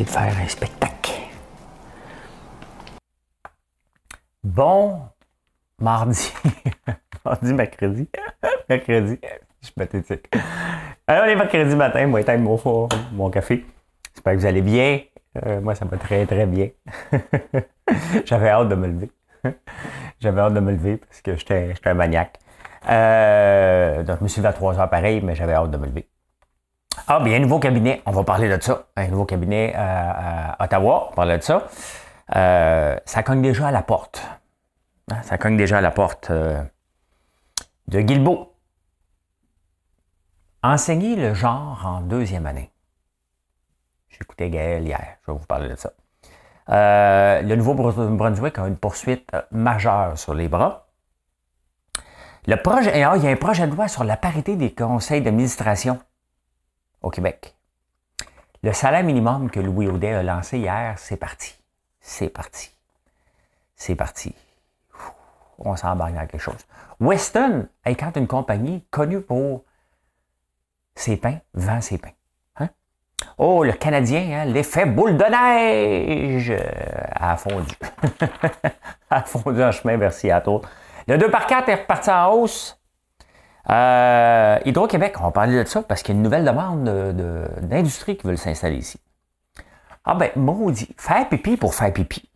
De faire un spectacle. Bon mardi. mardi, mercredi. mercredi. Je suis pathétique. Alors, les mercredis matin, moi, éteindre mon, mon café. J'espère que vous allez bien. Euh, moi, ça va très, très bien. J'avais hâte de me lever. J'avais hâte de me lever parce que j'étais un maniaque. Euh, donc, je me suis levé à 3 heures pareil, mais j'avais hâte de me lever. Ah, bien, un nouveau cabinet, on va parler de ça. Un nouveau cabinet euh, à, Ottawa, on va parler de ça. Euh, ça cogne déjà à la porte. Hein, ça cogne déjà à la porte euh, de Guilbeault. Enseigner le genre en deuxième année. J'écoutais Gaël hier, je vais vous parler de ça. le Nouveau-Brunswick a une poursuite majeure sur les bras. Le projet, il y a un projet de loi sur la parité des conseils d'administration au Québec. Le salaire minimum que Louis Audet a lancé hier, c'est parti. C'est parti. C'est parti. On s'embarque dans quelque chose. Weston quand une compagnie connue pour ses pains, vend ses pains. Hein? Oh, le Canadien, hein, l'effet boule de neige a fondu. a fondu en chemin vers Seattle. Le 2 par 4 est reparti en hausse. Euh, Hydro-Québec, on va parler de ça parce qu'il y a une nouvelle demande d'industrie qui veulent s'installer ici. Ah ben, maudit, faire pipi pour faire pipi.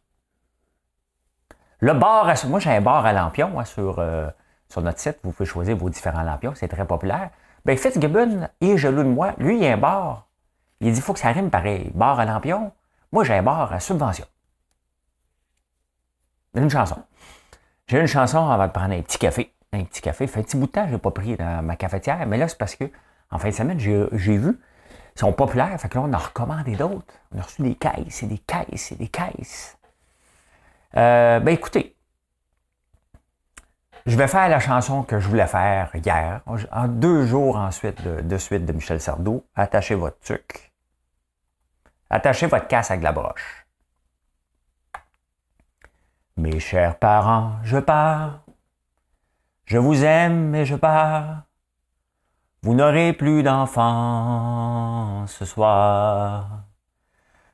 Le bar, moi j'ai un bar à lampion hein, sur, euh, sur notre site, vous pouvez choisir vos différents lampions, c'est très populaire. Ben Fitzgibbon est jaloux de moi, lui il a un bar. Il dit, il faut que ça rime pareil, bar à lampion. Moi j'ai un bar à subvention. Une chanson. J'ai une chanson avant de prendre un petit café un petit café. Fait un petit bout de temps, je n'ai pas pris dans ma cafetière, mais là, c'est parce que en fin de semaine, j'ai vu, ils sont populaires, fait que là, on a recommandé d'autres. On a reçu des caisses et des caisses et des caisses. Euh, ben écoutez, je vais faire la chanson que je voulais faire hier, en deux jours ensuite de, suite de Michel Sardou. Attachez votre truc. Attachez votre casse avec la broche. Mes chers parents, je pars je vous aime et je pars. Vous n'aurez plus d'enfants ce soir.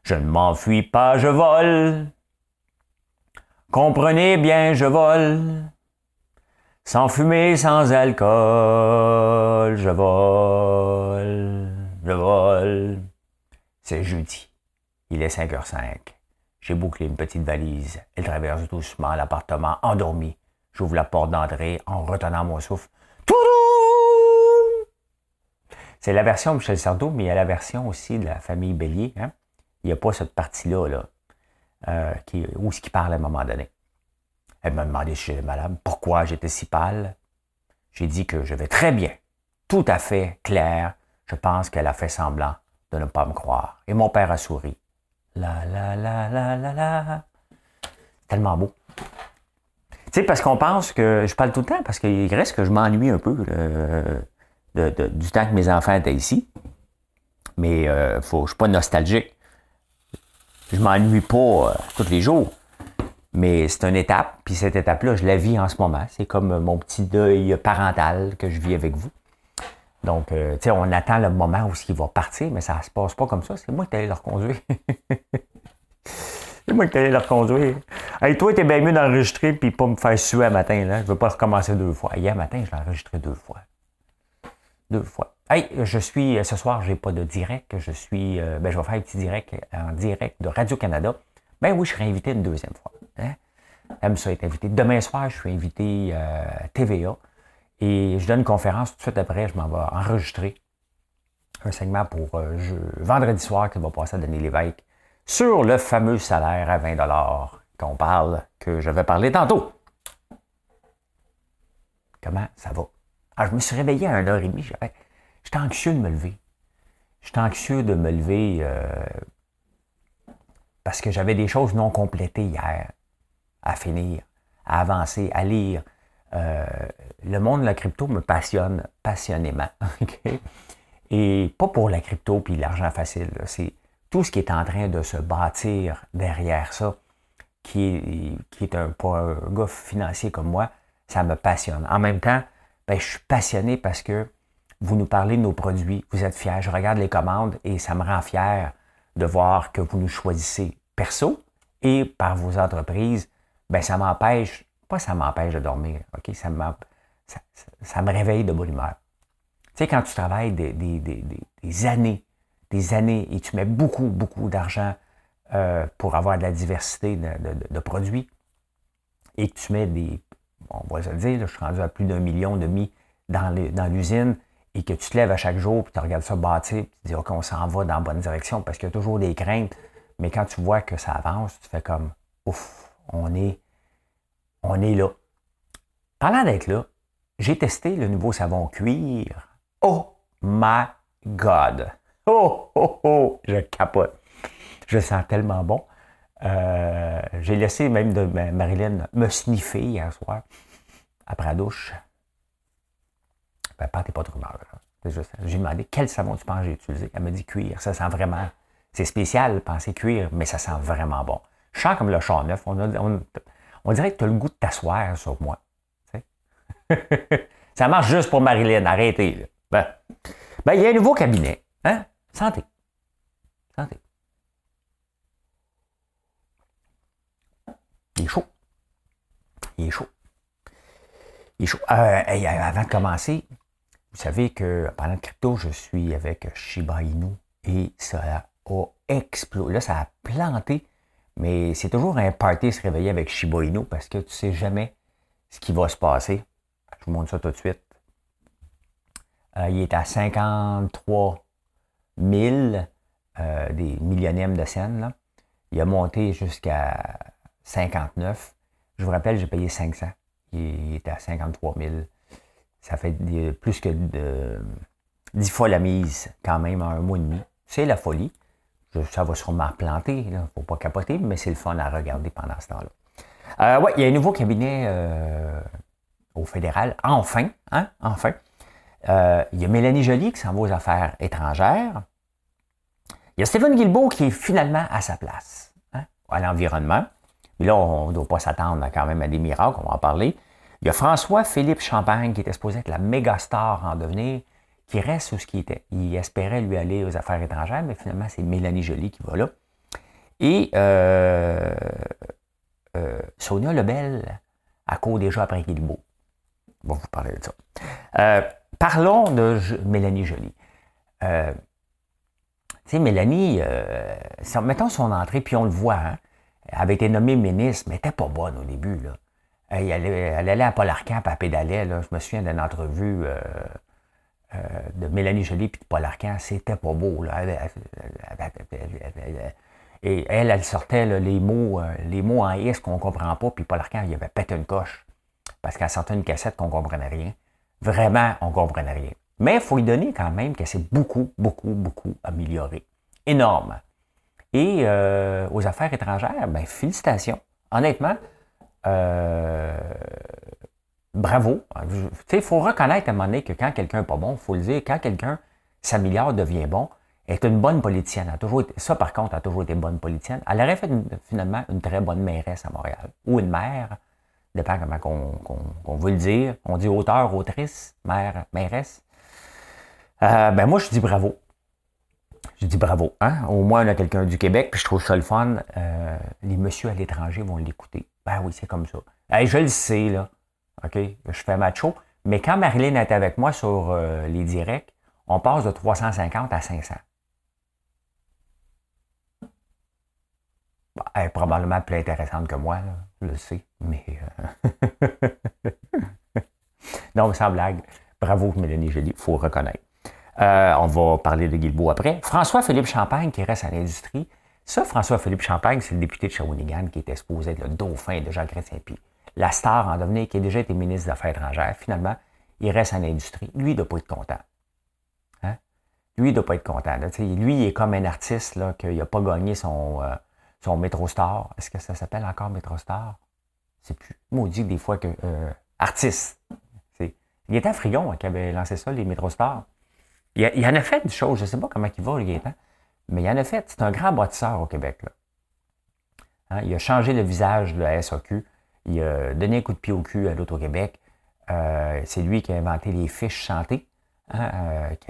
Je ne m'enfuis pas, je vole. Comprenez bien, je vole. Sans fumer, sans alcool, je vole, je vole. C'est jeudi. Il est 5h05. J'ai bouclé une petite valise. Elle traverse doucement l'appartement endormi J'ouvre la porte d'entrée en retenant mon souffle. C'est la version Michel Sardou, mais il y a la version aussi de la famille Bélier. Hein. Il n'y a pas cette partie-là là, euh, où ce qui parle à un moment donné. Elle m'a demandé si j'étais malade, pourquoi j'étais si pâle. J'ai dit que je vais très bien, tout à fait clair. Je pense qu'elle a fait semblant de ne pas me croire. Et mon père a souri. La la la la la la. Tellement beau. Tu parce qu'on pense que je parle tout le temps, parce qu'il reste que je m'ennuie un peu du temps que mes enfants étaient ici. Mais euh, faut, je ne suis pas nostalgique. Je m'ennuie pas euh, tous les jours. Mais c'est une étape, puis cette étape-là, je la vis en ce moment. C'est comme mon petit deuil parental que je vis avec vous. Donc, euh, tu sais, on attend le moment où il va partir, mais ça ne se passe pas comme ça. C'est moi qui allé le reconduire. C'est moi qui allé le reconduire. Hey, toi, t'es bien mieux d'enregistrer puis pas me faire suer à matin. Là. Je veux pas recommencer deux fois. Hier matin, je l'ai enregistré deux fois. Deux fois. Hey, je suis, ce soir, j'ai pas de direct. Je suis, euh, ben, je vais faire un petit direct en direct de Radio-Canada. Ben oui, je serai invité une deuxième fois. Hein? Ça être invité. Demain soir, je suis invité euh, à TVA et je donne une conférence tout de suite après. Je m'en vais enregistrer un segment pour euh, vendredi soir qui va passer à Denis Lévesque sur le fameux salaire à 20 qu'on parle, que je vais parler tantôt. Comment ça va? Ah, je me suis réveillé à 1h30. J'étais anxieux de me lever. Je suis anxieux de me lever euh, parce que j'avais des choses non complétées hier à finir, à avancer, à lire. Euh, le monde de la crypto me passionne passionnément. Et pas pour la crypto puis l'argent facile. C'est tout ce qui est en train de se bâtir derrière ça, qui qui est un, un gars financier comme moi, ça me passionne. En même temps, ben, je suis passionné parce que vous nous parlez de nos produits, vous êtes fiers. Je regarde les commandes et ça me rend fier de voir que vous nous choisissez perso et par vos entreprises. Ben, ça m'empêche, pas ça m'empêche de dormir, OK? Ça, ça, me réveille de bonne humeur. Tu sais, quand tu travailles des, des, années, des années et tu mets beaucoup, beaucoup d'argent euh, pour avoir de la diversité de, produits et que tu mets des, on va se le dire, je suis rendu à plus d'un million de mis dans l'usine et que tu te lèves à chaque jour, puis tu regardes ça bâtir, puis tu dis, OK, on s'en va dans la bonne direction, parce qu'il y a toujours des craintes, mais quand tu vois que ça avance, tu fais comme, ouf, on est, on est là. Parlant d'être là, j'ai testé le nouveau savon cuir. Oh my God! Oh, oh, oh! Je capote. Je sens tellement bon. Euh, j'ai laissé même de Marilyn me sniffer hier soir, après la douche. Ben, t'es pas trop mal. J'ai demandé quel savon tu penses j'ai utilisé. Elle m'a dit cuir. Ça sent vraiment. C'est spécial, penser cuir, mais ça sent vraiment bon. Je sens comme le chat neuf. On, dirait que tu as le goût de t'asseoir sur moi. ça marche juste pour Marilyn. Arrêtez. Ben. ben, il y a un nouveau cabinet. Hein? Santé. Santé. Il est chaud. Il est chaut. Il est chaud. Euh, avant de commencer, vous savez que pendant le crypto, je suis avec Shiba Inu et ça a explosé. Là, ça a planté, mais c'est toujours un party se réveiller avec Shiba Inu parce que tu ne sais jamais ce qui va se passer. Je vous montre ça tout de suite. Euh, il est à 53 000 euh, des millionièmes de scènes. Il a monté jusqu'à 59. Je vous rappelle, j'ai payé 500. Il est à 53 000 ça fait plus que dix fois la mise quand même en un mois et demi. C'est la folie. ça va sûrement planter, il ne faut pas capoter, mais c'est le fun à regarder pendant ce temps-là. Euh, oui, il y a un nouveau cabinet euh, au fédéral, enfin, hein, enfin. Euh, il y a Mélanie Joly qui s'en va aux affaires étrangères. Il y a Stephen Guilbeault qui est finalement à sa place, hein, à l'environnement. Mais là, on ne doit pas s'attendre quand même à des miracles, on va en parler. Il y a François-Philippe Champagne qui était supposé être la méga star en devenir, qui reste où ce qui était. Il espérait lui aller aux affaires étrangères, mais finalement, c'est Mélanie Joly qui va là. Et euh, euh, Sonia Lebel à court déjà après Guilbeault. On va vous parler de ça. Parlons de Mélanie Joly. tu sais, Mélanie, mettons son entrée, puis on le voit, hein, elle avait été nommée ministre, mais elle n'était pas bonne au début. Là elle, allait, à Paul Arcand, à pédaler. Là. Je me souviens d'une entrevue euh, euh, de Mélanie Joly et de Paul Arcand. C'était pas beau. Là. et elle, elle sortait les, mots, euh, les mots en S qu'on ne comprend pas. Puis Paul Arcand, il avait pété une coche. Parce qu'elle sortait une cassette qu'on ne comprenait rien. Vraiment, on ne comprenait rien. Mais il faut lui donner quand même qu'elle s'est beaucoup, beaucoup, beaucoup améliorée. Énorme. Et aux affaires étrangères, ben, félicitations. Honnêtement, euh, bravo. Il faut reconnaître à un moment donné que quand quelqu'un n'est pas bon, il faut le dire, quand quelqu'un s'améliore, devient bon, est une bonne politicienne. A toujours ça, par contre, a toujours été bonne politicienne. Elle aurait fait finalement une très bonne mairesse à Montréal. Ou une mère, dépend comment on, veut le dire. On dit auteur, autrice, mère, mairesse. Euh, ben moi, je dis bravo. Je dis bravo. Hein? Au moins, on a quelqu'un du Québec, puis je trouve ça le fun. Euh, les messieurs à l'étranger vont l'écouter. Ben oui, c'est comme ça. je le sais, là. OK? Je fais macho. Mais quand Marilyn est avec moi sur euh, les directs, on passe de 350 à 500. Elle est probablement plus intéressante que moi, je le sais. Mais. Euh, non, mais sans blague. Bravo, Mélanie Jolie, il faut reconnaître. Euh, on va parler de Guilbeault après. François-Philippe Champagne, qui reste à l'industrie. Ça, François-Philippe Champagne, c'est le député de Shawinigan qui était supposé être le dauphin de Jean-Chrétien Puis la star en devenir, qui a déjà été ministre des Affaires étrangères. Finalement, il reste à l'industrie. Lui, il ne doit pas être content. Hein? Lui, il ne doit pas être content. lui, il est comme un artiste là, qu'il n'a pas gagné son, euh, son Metro Star. Est-ce que ça s'appelle encore Metro Star? C'est plus maudit des fois que. Euh, artiste. Était à Frigon hein, qui avait lancé ça, les Metro Stars. Il, il, en a fait des choses, je ne sais pas comment il va, le Gaétan, mais il en a fait. C'est un grand bâtisseur au Québec. Là. Hein, il a changé le visage de la SAQ. Il a donné un coup de pied au cul à l'Auto-Québec. Euh, c'est lui qui a inventé les fiches chantées. Hein,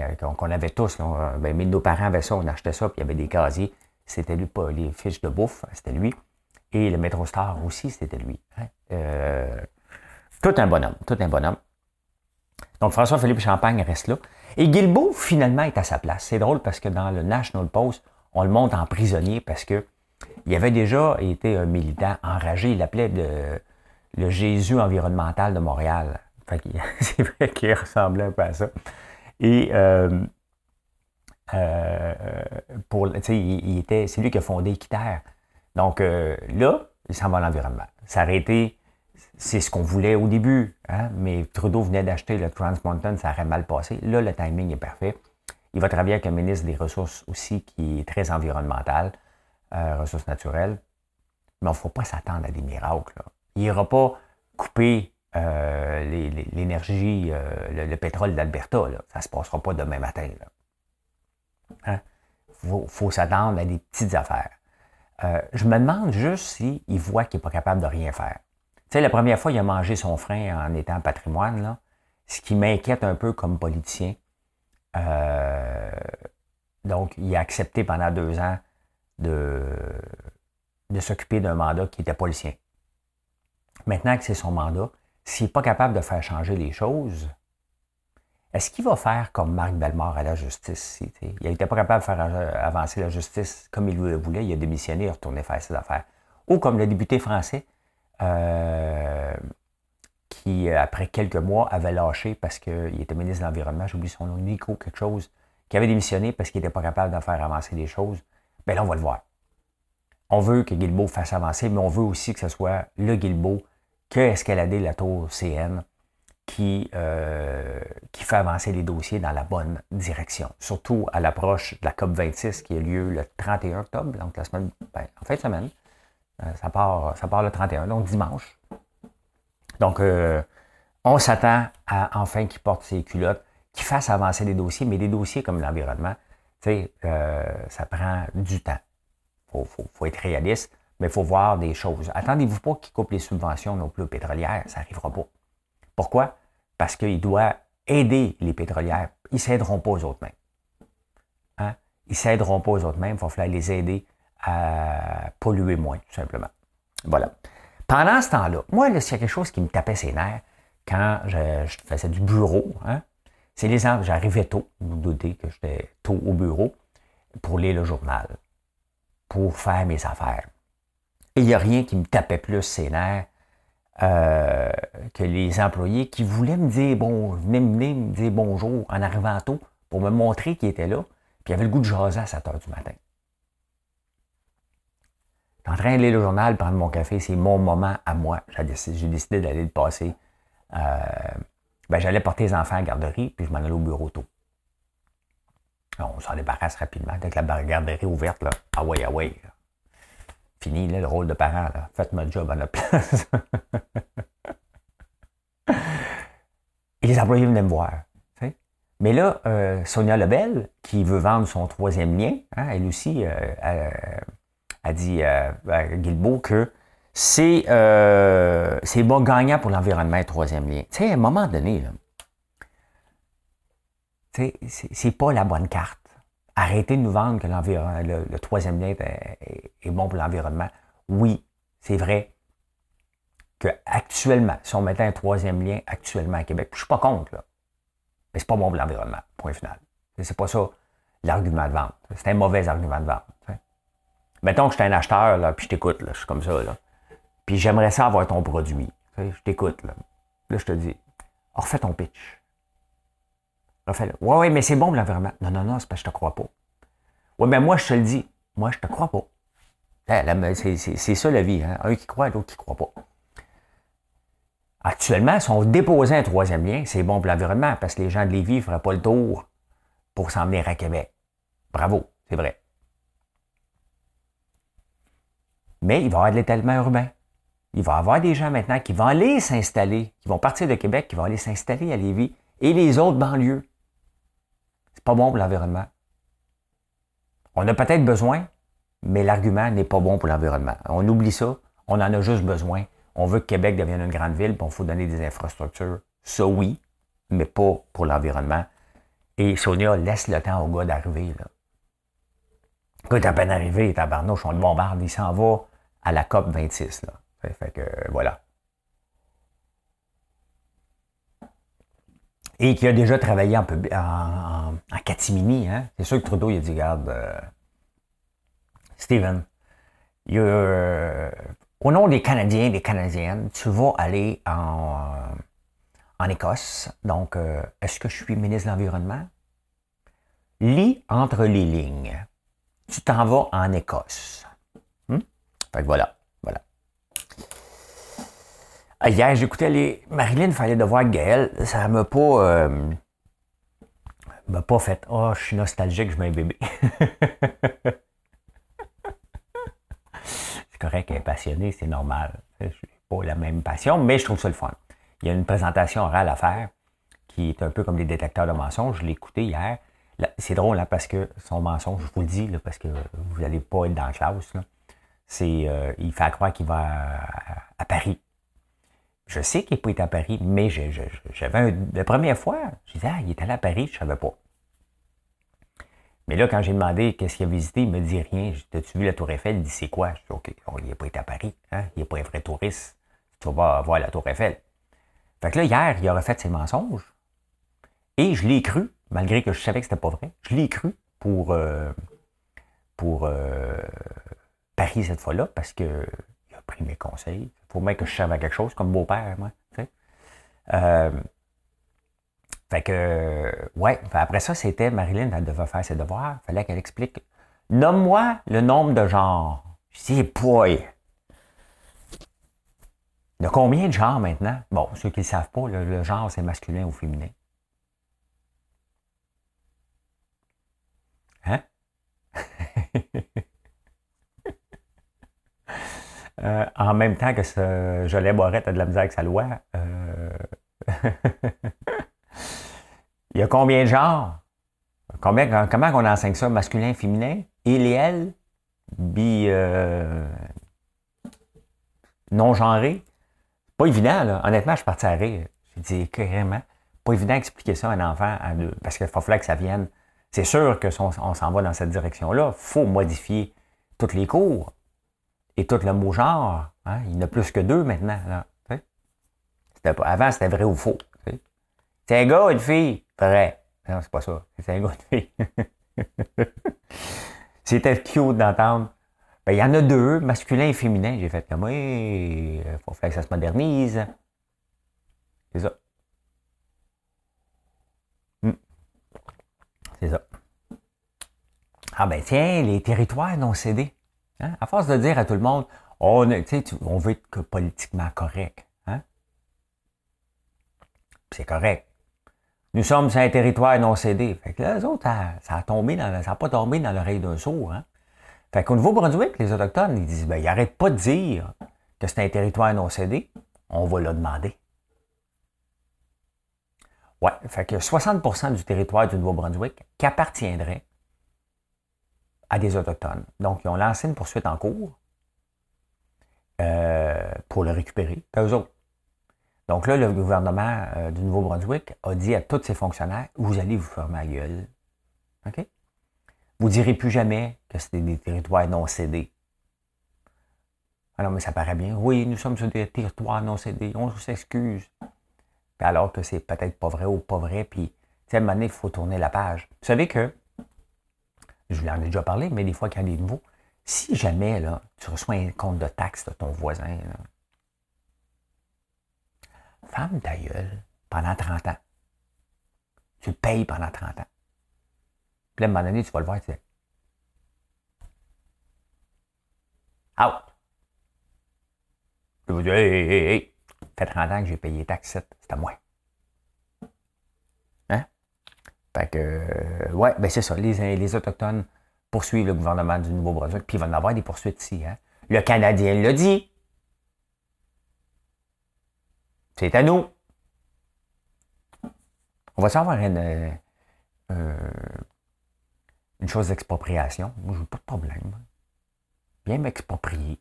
euh, qu'on avait tous. Ben, mais nos parents avaient ça, on achetait ça, puis il y avait des casiers. C'était lui, pas les fiches de bouffe, c'était lui. Et le Metro Star aussi, c'était lui. Hein. Euh, tout un bonhomme, tout un bonhomme. Donc François-Philippe Champagne reste là. Et Guilbeault, finalement, est à sa place. C'est drôle parce que dans le National Post, on le monte en prisonnier parce que il avait déjà été un militant enragé. Il l'appelait le Jésus environnemental de Montréal. c'est vrai qu'il ressemblait un peu à ça. Et euh, euh, pour, il, était, c'est lui qui a fondé Équiterre. Donc euh, là, il s'en va à l'environnement. S'arrêter, c'est ce qu'on voulait au début, hein, mais Trudeau venait d'acheter le Trans Mountain, ça aurait mal passé. Là, le timing est parfait. Il va travailler avec un ministre des Ressources aussi qui est très environnemental, ressources naturelles. Mais il ne faut pas s'attendre à des miracles. Il n'ira pas couper euh, l'énergie, euh, le, pétrole d'Alberta. Ça ne se passera pas demain matin. Il hein? faut, s'attendre à des petites affaires. Euh, je me demande juste s'il voit qu'il n'est pas capable de rien faire. Tu sais, la première fois, il a mangé son frein en étant patrimoine, là, ce qui m'inquiète un peu comme politicien. donc, il a accepté pendant deux ans de, de s'occuper d'un mandat qui n'était pas le sien. Maintenant que c'est son mandat, s'il n'est pas capable de faire changer les choses, est-ce qu'il va faire comme Marc Bellemare à la justice? il n'était pas capable de faire avancer la justice comme il le voulait, il a démissionné, il est retourné faire ses affaires. Ou comme le député français, euh, qui, après quelques mois, avait lâché parce qu'il était ministre de l'Environnement, j'oublie son nom, Nico, quelque chose, qui avait démissionné parce qu'il n'était pas capable de faire avancer les choses. Bien là, on va le voir. On veut que Guilbeault fasse avancer, mais on veut aussi que ce soit le Guilbeault que escalader la tour CN qui, euh, qui fait avancer les dossiers dans la bonne direction. Surtout à l'approche de la COP26 qui a lieu le 31 octobre, donc la semaine, ben, en fin de semaine. Euh, ça, part, ça part le 31, donc dimanche. Donc, euh, on s'attend à enfin qu'il porte ses culottes, qu'il fasse avancer les dossiers, mais des dossiers comme l'environnement, tu sais, ça prend du temps. Il faut être réaliste mais il faut voir des choses. Attendez-vous pas qu'il coupe les subventions non plus pétrolières, ça n'arrivera pas. Pourquoi? Parce qu'il doit aider les pétrolières. Ils ne s'aideront pas aux autres mêmes. Hein? Ils ne s'aideront pas aux autres mêmes, il va falloir les aider à polluer moins, tout simplement. Voilà. Pendant ce temps-là, moi, s'il y a quelque chose qui me tapait ses nerfs quand je, faisais du bureau, hein, c'est les j'arrivais tôt, vous, vous doutez que j'étais tôt au bureau pour lire le journal, pour faire mes affaires. Et il n'y a rien qui me tapait plus ses nerfs euh, que les employés qui voulaient me dire bon, venaient me dire bonjour en arrivant tôt pour me montrer qu'ils étaient là, puis ils avaient le goût de jaser à 7 heures du matin. Je en train de lire le journal, prendre mon café, c'est mon moment à moi. J'ai décidé, d'aller le passer. Euh, ben, j'allais porter les enfants à la garderie, puis je m'en allais au bureau tôt. On s'en débarrasse rapidement. Avec la garderie ouverte, là, ah ouais, ah fini le rôle de parent. Faites mon job à la place. Et les employés venaient me voir. Mais là, euh, Sonia Lebel, qui veut vendre son troisième lien, hein, elle aussi euh, a dit à Guilbeault que c'est euh, bon gagnant pour l'environnement, le troisième lien. Tu sais, à un moment donné, c'est pas la bonne carte arrêtez de nous vendre que le, troisième lien est, bon pour l'environnement. Oui, c'est vrai que actuellement, si on mettait un troisième lien actuellement à Québec, je ne suis pas contre, là, mais c'est pas bon pour l'environnement, point final. C'est pas ça l'argument de vente. C'est un mauvais argument de vente. Mettons que je suis un acheteur, là, puis je t'écoute, je suis comme ça, là. Puis j'aimerais ça avoir ton produit. Je t'écoute, là. Là, je te dis, refais ton pitch. Refais-le. Ouais, ouais, mais c'est bon l'environnement. Non, non, non, c'est parce que je te crois pas. Ouais, mais moi, je te le dis. Moi, je te crois pas. C'est ça la vie. Hein? Un qui croit, l'autre qui croit pas. Actuellement, si on déposait un troisième lien, c'est bon pour l'environnement parce que les gens de Lévis ne feraient pas le tour pour s'en venir à Québec. Bravo, c'est vrai. Mais il va y avoir de l'étalement urbain. Il va y avoir des gens maintenant qui vont aller s'installer, qui vont partir de Québec, qui vont aller s'installer à Lévis et les autres banlieues. Pas bon pour l'environnement. On a peut-être besoin, mais l'argument n'est pas bon pour l'environnement. On oublie ça. On en a juste besoin. On veut que Québec devienne une grande ville, puis il faut donner des infrastructures. Ça, oui, mais pas pour l'environnement. Et Sonia laisse le temps au gars d'arriver. Est à peine arrivé, tabarnouche, on le bombarde, il s'en va à la COP 26. Là. Fait, que voilà. Et qui a déjà travaillé en, en, catimini. Hein? C'est sûr que Trudeau il a dit, regarde, euh, Steven, euh, au nom des Canadiens et des Canadiennes, tu vas aller en, en Écosse. Donc, euh, est-ce que je suis ministre de l'Environnement? Lis entre les lignes. Tu t'en vas en Écosse. Hmm? Fait que voilà. Ah, hier, j'écoutais les. Marilyn, il fallait devoir Gaël. Ça m'a pas. Euh, m'a pas fait. Oh, je suis nostalgique, je mets un bébé. c'est correct, elle est passionnée, c'est normal. Je suis pas la même passion, mais je trouve ça le fun. Il y a une présentation orale à faire qui est un peu comme des détecteurs de mensonges. Je l'ai écouté hier. C'est drôle hein, parce que son mensonge, je vous le dis, parce que vous n'allez pas être dans la classe, c'est euh, il fait croire qu'il va à, Paris. Je sais qu'il n'est pas été à Paris, mais j'avais la première fois, je disais, ah, il est allé à Paris, je ne savais pas. Mais là, quand j'ai demandé qu'est-ce qu'il a visité, il me dit rien. T'as-tu vu la Tour Eiffel? Il dit, c'est quoi? Je dis, OK, il n'a pas été à Paris. Hein? Il n'est pas un vrai touriste. Tu vas voir la Tour Eiffel. Fait que là, hier, il aurait fait ses mensonges. Et je l'ai cru, malgré que je savais que c'était pas vrai. Je l'ai cru pour, euh, pour euh, Paris cette fois-là, parce a pris mes conseils. Il faut même que je savais quelque chose, comme beau-père, moi. Euh, fait que, ouais, après ça, c'était Marilyn, elle devait faire ses devoirs. Fallait qu'elle explique. Nomme-moi le nombre de genres. Je dis, poil. A combien de genres maintenant? Bon, ceux qui ne savent pas, le, genre, c'est masculin ou féminin. Hein? Euh, en même temps que ce Jolet Boirette a de la misère avec sa loi, euh, il y a combien de genres? Combien, comment on enseigne ça? Masculin, féminin? Il et elle? Bi, euh? Pas évident, là. Honnêtement, je suis parti à rire. J'ai dit carrément. Pas évident d'expliquer ça à un enfant à deux, parce qu'il faut que ça vienne. C'est sûr que on, s'en va dans cette direction-là, il faut modifier tous les cours et tout le mot genre. Hein. Il y en a plus que deux maintenant. Là, avant, c'était vrai ou faux. C'est un gars ou une fille? Vrai. Non, c'est pas ça. C'est un gars une fille. C'était cute d'entendre. Ben, il y en a deux, masculin et féminin. J'ai fait comme, il faut faire que ça se modernise. C'est ça. Hmm. C'est ça. Ah ben tiens, les territoires non cédés. Hein? À force de dire à tout le monde, on, on veut être politiquement correct. Hein? C'est correct. Nous sommes sur un territoire non cédé. Fait que là, les autres, ça, a dans, ça n'a pas tombé dans l'oreille d'un sourd. Hein? Fait qu'au Nouveau-Brunswick, les Autochtones, ils disent, ben, ils n'arrêtent pas de dire que c'est un territoire non cédé. On va le demander. Ouais, fait que 60% du territoire du Nouveau-Brunswick qui appartiendrait à des Autochtones. Donc, ils ont lancé une poursuite en cours euh, pour le récupérer. eux autres. Donc là, le gouvernement euh, du Nouveau-Brunswick a dit à tous ses fonctionnaires, vous allez vous faire ma gueule. OK? Vous direz plus jamais que c'était des territoires non cédés. Alors, mais ça paraît bien. Oui, nous sommes sur des territoires non cédés. On s'excuse. Alors que c'est peut-être pas vrai ou pas vrai. Puis, à un moment donné, il faut tourner la page. Vous savez que, je vous en ai déjà parlé, mais des fois qu'il y a des nouveaux, si jamais tu reçois un compte de taxe de ton voisin, femme ta gueule pendant 30 ans. Tu le payes pendant 30 ans. Puis à un moment donné, tu vas le voir, tu dis Out! Tu vas dire Hey, hey, hey, hey! Ça fait 30 ans que j'ai payé les taxes, c'est à moi. Hein? Fait que, euh, ouais, ben c'est ça. Les, les Autochtones poursuivent le gouvernement du Nouveau-Brunswick, puis il va en avoir des poursuites ici. Hein. Le Canadien l'a dit. C'est à nous. On va savoir une, euh, une chose d'expropriation? Moi, je n'ai pas de problème. Bien m'exproprier.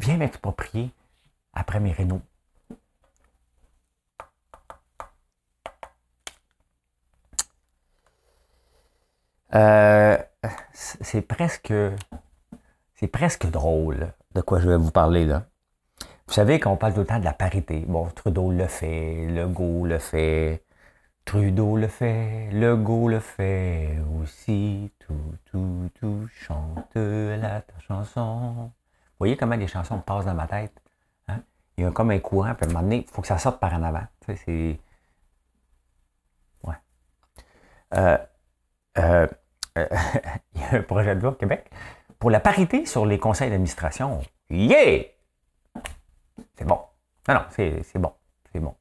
Viens m'exproprier après mes rénaux. Euh, c'est presque c'est presque drôle de quoi je vais vous parler là. Vous savez qu'on parle tout le temps de la parité. Bon, Trudeau le fait, Legault le fait, Trudeau le fait, Legault le fait aussi. Tout, tout, tout, chante la chanson. Vous voyez comment les chansons passent dans ma tête? Hein? Il y a comme un courant, puis à il faut que ça sorte par en avant. Tu sais, c'est. Ouais. Euh, euh, euh, il y a un projet de loi au Québec pour la parité sur les conseils d'administration. Yeah! C'est bon. Non, non, c'est bon. C'est bon.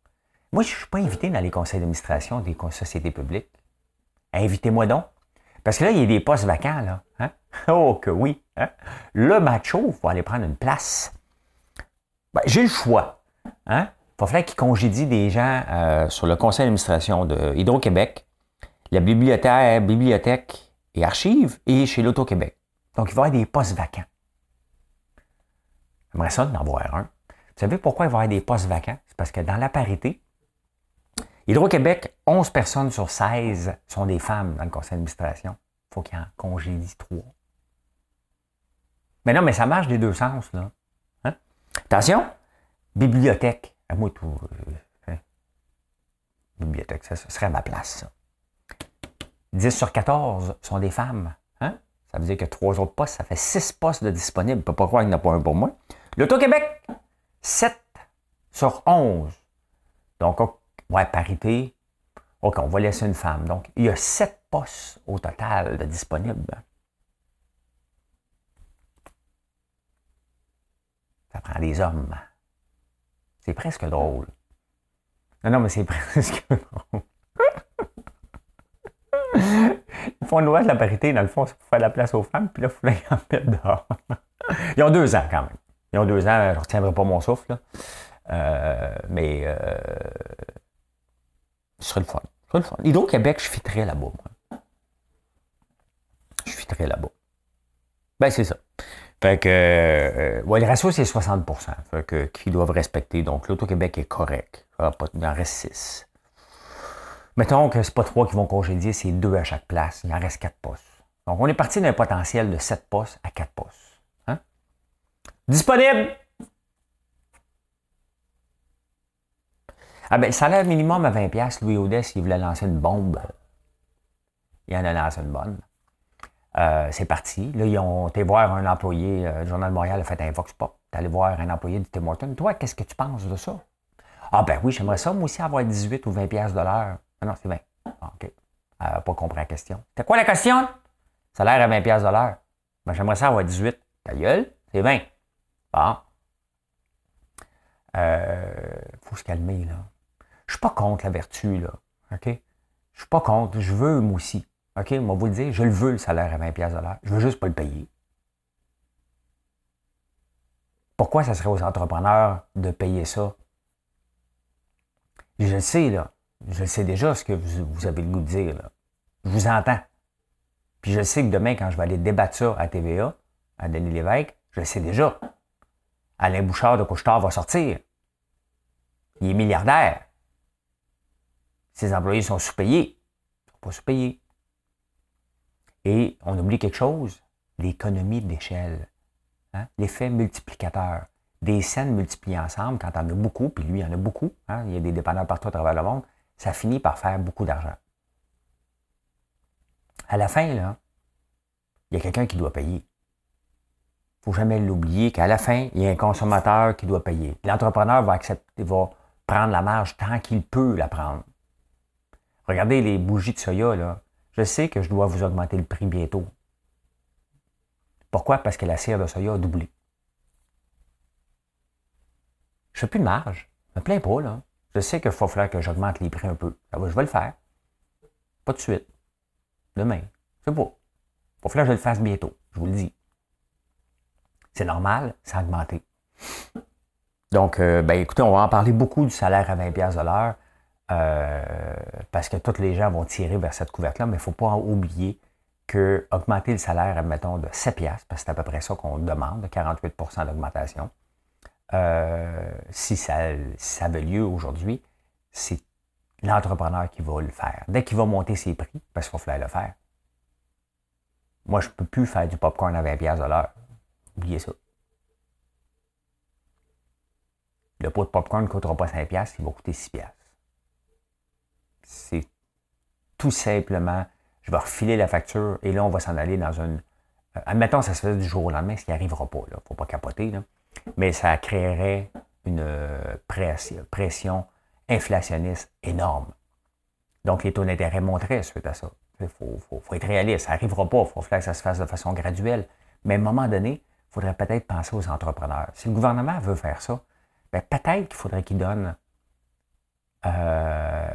Moi, je ne suis pas invité dans les conseils d'administration des sociétés publiques. Invitez-moi donc. Parce que là, il y a des postes vacants, là. Hein? Oh que oui. Hein? Le macho va aller prendre une place. Ben, J'ai le choix. Il va falloir qu'il congédie des gens euh, sur le conseil d'administration de Hydro-Québec, la bibliothèque, bibliothèque et archives et chez l'Auto-Québec. Donc, il va y avoir des postes vacants. J'aimerais ça d'en avoir un. Vous savez pourquoi il va y avoir des postes vacants? C'est parce que dans la parité, Hydro-Québec, 11 personnes sur 16 sont des femmes dans le conseil d'administration. Il faut qu'il y en congédie 3. Mais non, mais ça marche des deux sens, là. Hein? Attention, bibliothèque. À moi, tout. Euh, hein? Bibliothèque, ça, serait à ma place, ça. 10 sur 14 sont des femmes. Hein? Ça veut dire que trois autres postes, ça fait 6 postes de disponibles. Je ne peux pas croire qu'il n'y en a pas un pour moi. L'Auto-Québec, 7 sur 11. Donc, ouais, parité. OK, on va laisser une femme. Donc, il y a 7 postes au total de disponibles. Ça prend des hommes. C'est presque drôle. Non, non, mais c'est presque drôle. Ils font une loi de la parité, dans le fond, c'est pour faire la place aux femmes, puis là, il faut les mettre dehors. Ils ont deux ans quand même. Ils ont deux ans, je ne retiendrai pas mon souffle. Euh, mais euh, ce serait le fun. Ce serait le fun. Hydro-Québec, je très là-bas. Je suis très là-bas. Ben, c'est ça. Fait que, euh, ouais, le ratio, c'est 60 fait que, qu'ils doivent respecter. Donc, l'Auto-Québec est correct. Il en reste 6. Mettons que c'est pas trois qui vont congédier, c'est deux à chaque place. Il en reste quatre postes. Donc, on est parti d'un potentiel de 7 postes à 4 postes. Disponible! Ah ben, le salaire minimum à 20$, Louis Audet, s'il voulait lancer une bombe, il en a lancé une bonne. Euh, c'est parti. Là, ils ont voir un employé, euh, le Journal de Montréal a fait un Vox Pop. T'es allé voir un employé de Tim Horton. Toi, qu'est-ce que tu penses de ça? Ah ben oui, j'aimerais ça, moi aussi, avoir 18 ou 20 pièces de l'heure. Ah non, c'est 20. Ah, OK. Euh, pas compris la question. C'est quoi la question? Salaire à 20 pièces de l'heure. Ben, j'aimerais ça avoir 18. Ta gueule, c'est 20. Bon. Euh, faut se calmer, là. Je suis pas contre la vertu, là. OK? Je suis pas contre. Je veux, moi aussi. OK? Moi, vous le dire, je le veux, le salaire à 20$ de l'heure. Je veux juste pas le payer. Pourquoi ça serait aux entrepreneurs de payer ça? Je le sais, là. Je sais déjà ce que vous, avez le goût de dire. Je vous entends. Puis je sais que demain, quand je vais aller débattre ça à TVA, à Denis Lévesque, je le sais déjà. Alain Bouchard de Couchetard va sortir. Il est milliardaire. Ses employés sont sous-payés. Ils sont pas sous-payés. Et on oublie quelque chose, l'économie d'échelle. Hein? L'effet multiplicateur. Des scènes multipliées ensemble, quand on en a beaucoup, puis lui, il en a beaucoup, hein? il y a des dépanneurs partout à travers le monde, ça finit par faire beaucoup d'argent. À la fin, il y a quelqu'un qui doit payer faut jamais l'oublier qu'à la fin, il y a un consommateur qui doit payer. L'entrepreneur va accepter, va prendre la marge tant qu'il peut la prendre. Regardez les bougies de soya, là. Je sais que je dois vous augmenter le prix bientôt. Pourquoi? Parce que la cire de soya a doublé. Je fais plus de marge. Je me plains pas. Je sais qu'il faut falloir que j'augmente les prix un peu. je vais le faire. Pas de suite. Demain. C'est pas. Il va falloir que je le fasse bientôt. Je vous le dis. C'est normal, ça a augmenté. Donc, euh, ben, écoutez, on va en parler beaucoup du salaire à 20$ de l'heure. Euh, parce que tous les gens vont tirer vers cette couverte-là, mais il ne faut pas oublier que augmenter le salaire, admettons, de 7 piastres, parce que c'est à peu près ça qu'on demande, 48% d'augmentation, euh, si, ça, ça avait lieu aujourd'hui, c'est l'entrepreneur qui va le faire. Dès qu'il va monter ses prix, parce qu'il va falloir le faire. Moi, je ne peux plus faire du popcorn à 20 piastres de l'heure. Oubliez ça. Le pot de popcorn ne coûtera pas 5 piastres, il va coûter 6 piastres. C'est tout simplement je vais refiler la facture et là, on va s'en aller dans une. Euh, admettons, ça se fait du jour au lendemain, ce qui n'arrivera pas. Il ne faut pas capoter. Mais ça créerait une euh, pression, inflationniste énorme. Donc, les taux d'intérêt monteraient suite à ça. Il faut, être réaliste. Ça n'arrivera pas. Il faut que ça se fasse de façon graduelle. Mais à un moment donné, il faudrait peut-être penser aux entrepreneurs. Si le gouvernement veut faire ça, ben, peut-être qu'il faudrait qu'il donne euh,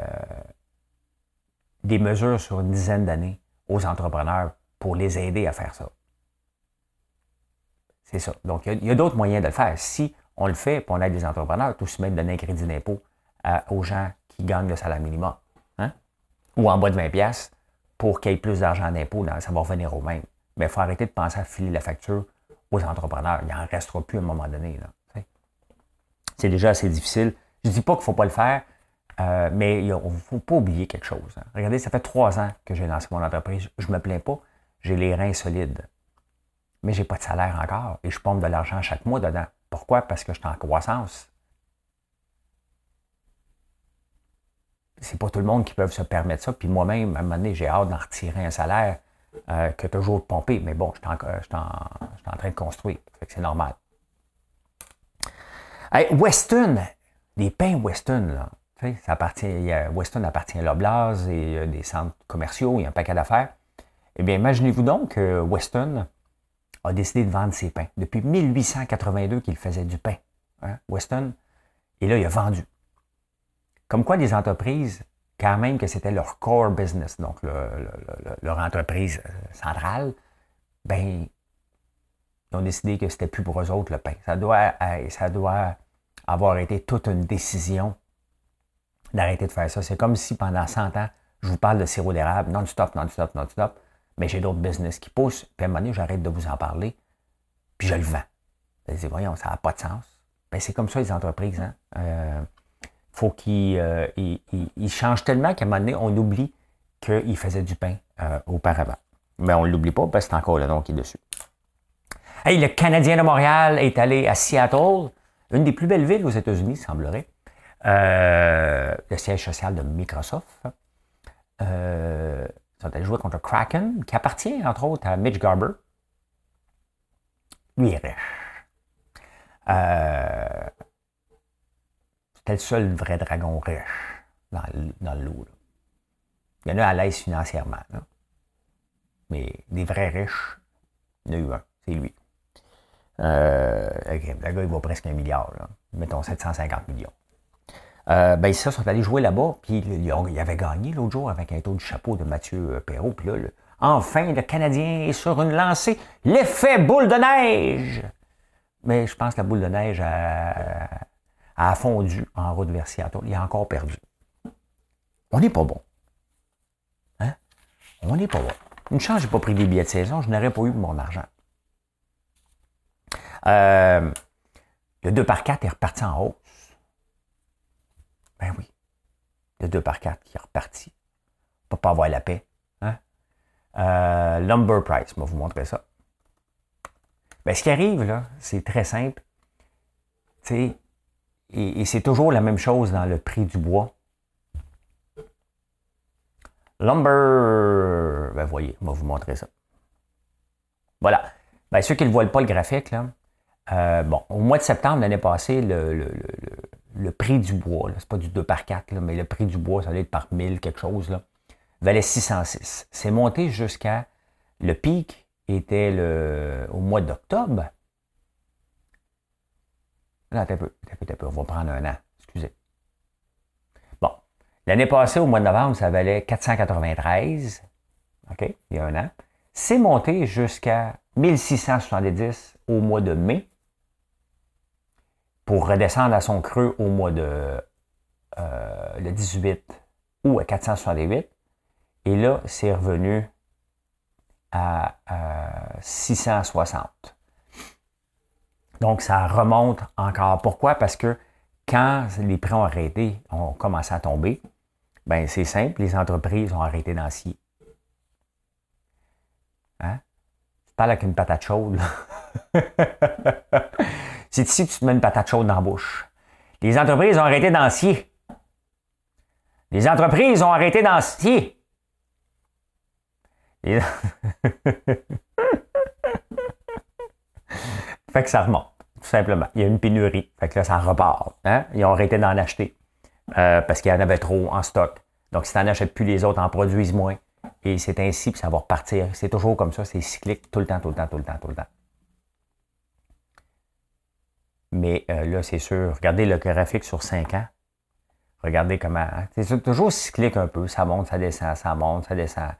des mesures sur une dizaine d'années aux entrepreneurs pour les aider à faire ça. C'est ça. Donc, il y a, d'autres moyens de le faire. Si on le fait et on aide les entrepreneurs, tout se mettre donner un crédit d'impôt aux gens qui gagnent le salaire minimum. Hein? Ou en bas de 20$ pour qu'il y ait plus d'argent d'impôt, ça va revenir au même. Mais il faut arrêter de penser à filer la facture aux entrepreneurs. Il n'en restera plus à un moment donné. C'est déjà assez difficile. Je ne dis pas qu'il ne faut pas le faire, euh, mais il ne faut pas oublier quelque chose. Hein. Regardez, ça fait trois ans que j'ai lancé mon entreprise. Je ne me plains pas. J'ai les reins solides. Mais je n'ai pas de salaire encore et je pompe de l'argent chaque mois dedans. Pourquoi? Parce que je suis en croissance. C'est pas tout le monde qui peut se permettre ça. Puis moi-même, à un moment donné, j'ai hâte d'en retirer un salaire euh, que toujours de pomper. Mais bon, je suis en, train de construire. C'est normal. Weston, les pains Weston, là, ça appartient, Weston appartient à l'Oblast et des centres commerciaux, il y a un paquet d'affaires. Eh bien, imaginez-vous donc que Weston a décidé de vendre ses pains. Depuis 1882 qu'il faisait du pain, hein, Weston, et là, il a vendu. Comme quoi, des entreprises, quand même que c'était leur core business, donc leur entreprise euh, centrale, ben, ils ont décidé que c'était plus pour eux autres le pain. Ça doit, ça doit avoir été toute une décision d'arrêter de faire ça. C'est comme si pendant 100 ans, je vous parle de sirop d'érable non-stop, non-stop, non-stop, mais j'ai d'autres business qui poussent, puis à un moment donné, j'arrête de vous en parler, puis je le vends. Vous dites, voyons, ça n'a pas de sens. Ben, c'est comme ça les entreprises. Hein? Euh, faut qu'ils euh, changent tellement qu'à un moment donné, on oublie qu'ils faisaient du pain euh, auparavant. Mais on ne l'oublie pas parce que c'est encore le nom qui est dessus. Hey, le Canadien de Montréal est allé à Seattle, une des plus belles villes aux États-Unis, semblerait. Le siège social de Microsoft. Ils sont contre Kraken, qui appartient entre autres à Mitch Garber. Lui est riche. Euh, c'était le seul vrai dragon riche dans, dans le lot. Il y en a à l'aise financièrement. Mais des vrais riches, il y en a eu un. C'est lui. Euh, le gars, il vaut presque un milliard. Mettons 750 millions. Euh, ben, ils se sont allés jouer là-bas, puis ils, avaient gagné l'autre jour avec un taux du chapeau de Mathieu euh, Perrault. Puis là, enfin, le Canadien est sur une lancée. L'effet boule de neige! Mais je pense que la boule de neige a, fondu en route vers Seattle. Il a encore perdu. On n'est pas bon. Hein? On n'est pas bon. Une chance, je n'ai pas pris des billets de saison, je n'aurais pas eu mon argent. Euh, le 2 par 4 est reparti en haut. Ben oui. Le 2 par 4 qui est reparti. On peut pas avoir la paix. Hein? Euh, lumber price, vais vous montrer ça. Ben, ce qui arrive, là, c'est très simple. Et, et c'est toujours la même chose dans le prix du bois. Lumber, ben voyez, va vous montrer ça. Voilà. Ben, ceux qui ne voient pas le graphique, là, euh, bon, au mois de septembre l'année passée, le, le prix du bois, c'est pas du 2 par 4, mais le prix du bois, ça allait être par 1000 quelque chose, là, valait 606. C'est monté jusqu'à, le pic était le, au mois d'octobre. Là, un peu, peu, peu, on va prendre un an, excusez. L'année passée, au mois de novembre, ça valait 493. OK, il y a un an. C'est monté jusqu'à 1670 au mois de mai pour redescendre à son creux au mois de euh, le 18 ou à 468. Et là, c'est revenu à 660. Donc, ça remonte encore. Pourquoi? Parce que quand les prix ont arrêté, ont commencé à tomber, ben c'est simple, les entreprises ont arrêté d'ancier. Hein? Tu parles avec une patate chaude. c'est ici que tu te mets une patate chaude dans la bouche. Les entreprises ont arrêté d'ancier. Les entreprises ont arrêté d'ancier. fait que ça remonte, tout simplement. Il y a une pénurie. Fait que là, ça repart. Hein? Ils ont arrêté d'en acheter euh, parce qu'il y en avait trop en stock. Donc, si tu n'en achètes plus, les autres en produisent moins. Et c'est ainsi que ça va repartir. C'est toujours comme ça, c'est cyclique tout le temps, tout le temps, tout le temps, tout le temps. Mais euh, là, c'est sûr, regardez le graphique sur 5 ans. Regardez comment. Hein. C'est toujours cyclique un peu. Ça monte, ça descend, ça monte, ça descend.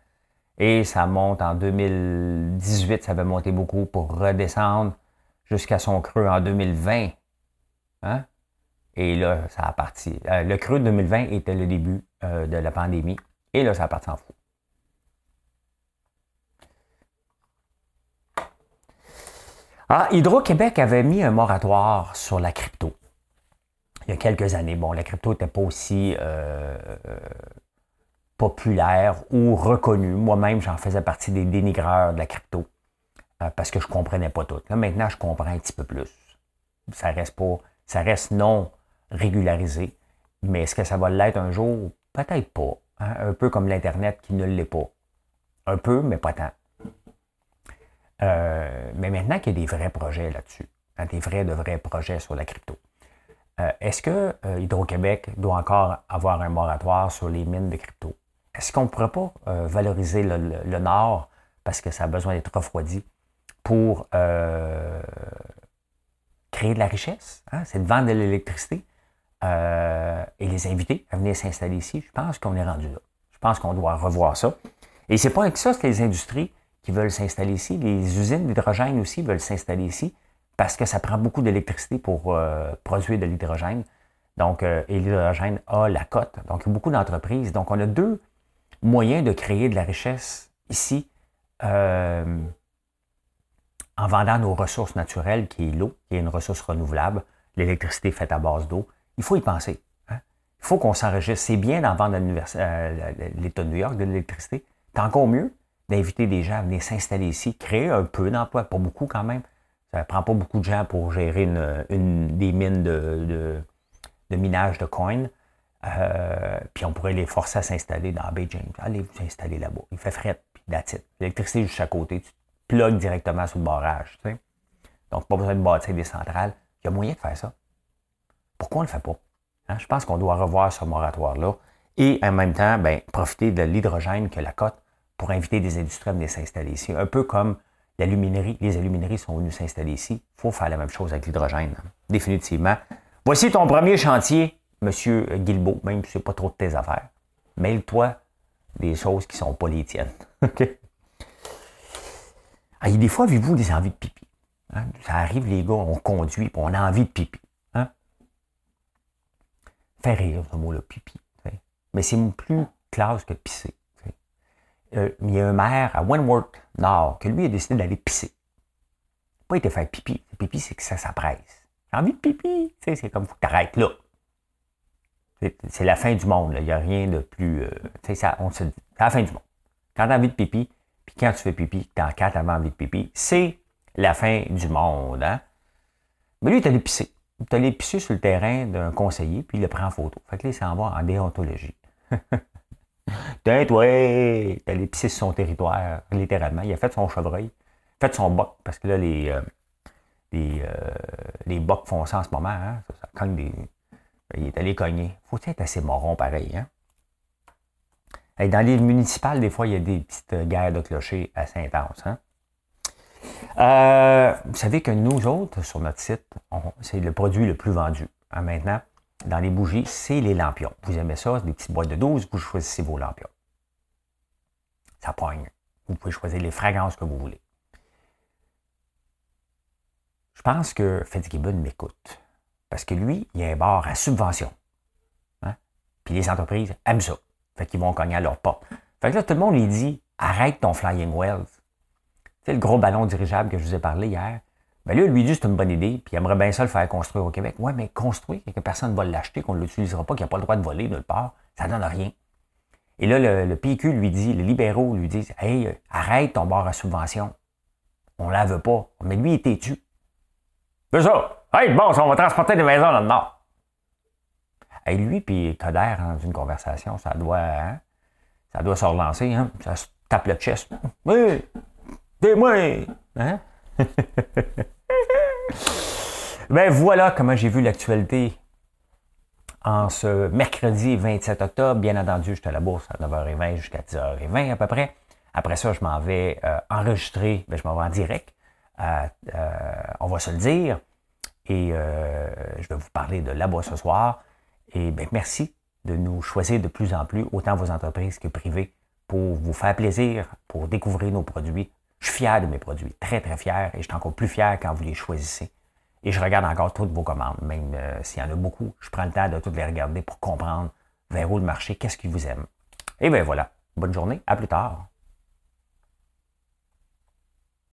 Et ça monte en 2018, ça avait monté beaucoup pour redescendre jusqu'à son creux en 2020. Hein? Et là, ça a parti. Euh, le creux de 2020 était le début euh, de la pandémie. Et là, ça a parti en fou. Ah, Hydro-Québec avait mis un moratoire sur la crypto il y a quelques années. Bon, la crypto n'était pas aussi euh, populaire ou reconnue. Moi-même, j'en faisais partie des dénigreurs de la crypto euh, parce que je ne comprenais pas tout. Là, maintenant, je comprends un petit peu plus. Ça reste pas, ça reste non régularisé. Mais est-ce que ça va l'être un jour? Peut-être pas. Hein. Un peu comme l'Internet qui ne l'est pas. Un peu, mais pas tant. Euh, mais maintenant qu'il y a des vrais projets là-dessus, hein, des vrais, de vrais projets sur la crypto. Euh, est-ce que Hydro-Québec doit encore avoir un moratoire sur les mines de crypto? Est-ce qu'on ne pourrait pas euh, valoriser le, Nord parce que ça a besoin d'être refroidi pour euh, créer de la richesse? Hein? C'est de vendre de l'électricité euh, et les inviter à venir s'installer ici. Je pense qu'on est rendu là. Je pense qu'on doit revoir ça. Et c'est pas avec ça, c'est les industries qui veulent s'installer ici. Les usines d'hydrogène aussi veulent s'installer ici parce que ça prend beaucoup d'électricité pour produire de l'hydrogène. Donc, et l'hydrogène a la cote. Donc, il y a beaucoup d'entreprises. Donc, on a deux moyen de créer de la richesse ici euh, en vendant nos ressources naturelles, qui est l'eau, qui est une ressource renouvelable, l'électricité faite à base d'eau. Il faut y penser. Hein. Il faut qu'on s'enregistre. C'est bien d'en vendre à euh, l'État de New York de l'électricité. C'est encore mieux d'inviter des gens à venir s'installer ici, créer un peu d'emplois, pas beaucoup quand même. Ça ne prend pas beaucoup de gens pour gérer une, des mines de, de minage de coins. Euh, puis on pourrait les forcer à s'installer dans Bay James. Allez vous installer là-bas. Il fait fret, puis that's L'électricité juste à côté. Tu plugues directement sur le barrage. Donc, pas besoin de bâtir des centrales. Il y a moyen de faire ça. Pourquoi on ne le fait pas? Hein? Je pense qu'on doit revoir ce moratoire-là et en même temps, ben, profiter de l'hydrogène que la cote pour inviter des industries à venir s'installer ici. Un peu comme l'aluminerie. Les alumineries sont venues s'installer ici. Il faut faire la même chose avec l'hydrogène. Définitivement. Voici ton premier chantier Monsieur Guilbeault, même si c'est pas trop de tes affaires, mêle-toi des choses qui sont pas les tiennes. OK? Ah, des fois, avez-vous des envies de pipi? Hein? Ça arrive, les gars, on conduit, on a envie de pipi. Hein? Faire rire, ce mot-là, pipi. Mais c'est plus classe que pisser. Euh, il y a un maire à Wentworth Nord que lui a décidé d'aller pisser. Pas été faire pipi. Pipi, c'est que ça s'appresse. J'ai envie de pipi. C'est comme, faut que t'arrêtes là. C'est la fin du monde. Il n'y a rien de plus. Euh, ça, on se dit, c'est la fin du monde. Quand tu as envie de pipi, puis quand tu fais pipi, quand tu as envie de pipi, c'est la fin du monde. Hein? Mais lui, il est allé pisser. Il est allé pisser sur le terrain d'un conseiller, puis il le prend en photo. Fait que là, il s'en va en déontologie. T'es, toi, allé pisser sur son territoire, littéralement. Il a fait son chevreuil, fait son boc, parce que là, les, euh, les, euh, les bocs font ça en ce moment. Hein? Il est allé cogner. faut être assez moron pareil. Hein? dans les municipales, des fois, il y a des petites guerres de clochers assez intenses. Hein? Euh, vous savez que nous autres, sur notre site, c'est le produit le plus vendu. Hein, maintenant, dans les bougies, c'est les lampions. Vous aimez ça, des petites boîtes de 12, vous choisissez vos lampions. Ça poigne. Vous pouvez choisir les fragrances que vous voulez. Je pense que Fitzgibbon m'écoute. Parce que lui, il a un bar à subvention. Hein? Puis les entreprises aiment ça. Fait qu'ils vont cogner à leur porte. Fait que là, tout le monde lui dit arrête ton Flying Wells. C'est le gros ballon dirigeable que je vous ai parlé hier. Mais là, lui dit c'est une bonne idée, puis il aimerait bien ça le faire construire au Québec. Ouais, mais construire, que personne ne va l'acheter, qu'on ne l'utilisera pas, qu'il n'a pas le droit de voler nulle part, ça ne donne rien. Et là, le, PQ lui dit, les libéraux lui disent Hey, arrête ton bar à subvention. On ne la veut pas. Mais lui, il est têtu. C'est ça. Hey, bon, on va transporter des maisons dans le nord. Et lui puis Coder, dans une conversation, ça doit, hein, ça doit se relancer. Hein? Ça se tape le chest. Oui, c'est moi. Hein? ben voilà comment j'ai vu l'actualité en ce mercredi 27 octobre. Bien entendu, j'étais à la bourse à 9h20 jusqu'à 10h20 à peu près. Après ça, je m'en vais euh, enregistrer, ben, je m'en vais en direct. Euh, euh, on va se le dire. Et je vais vous parler de là-bas ce soir. Et ben, merci de nous choisir de plus en plus, autant vos entreprises que privées, pour vous faire plaisir, pour découvrir nos produits. Je suis fier de mes produits, très très fier, et je suis encore plus fier quand vous les choisissez. Et je regarde encore toutes vos commandes, même euh, s'il y en a beaucoup, je prends le temps de toutes les regarder pour comprendre vers où le marché, qu'est-ce qui vous aime. Et bien voilà, bonne journée, à plus tard.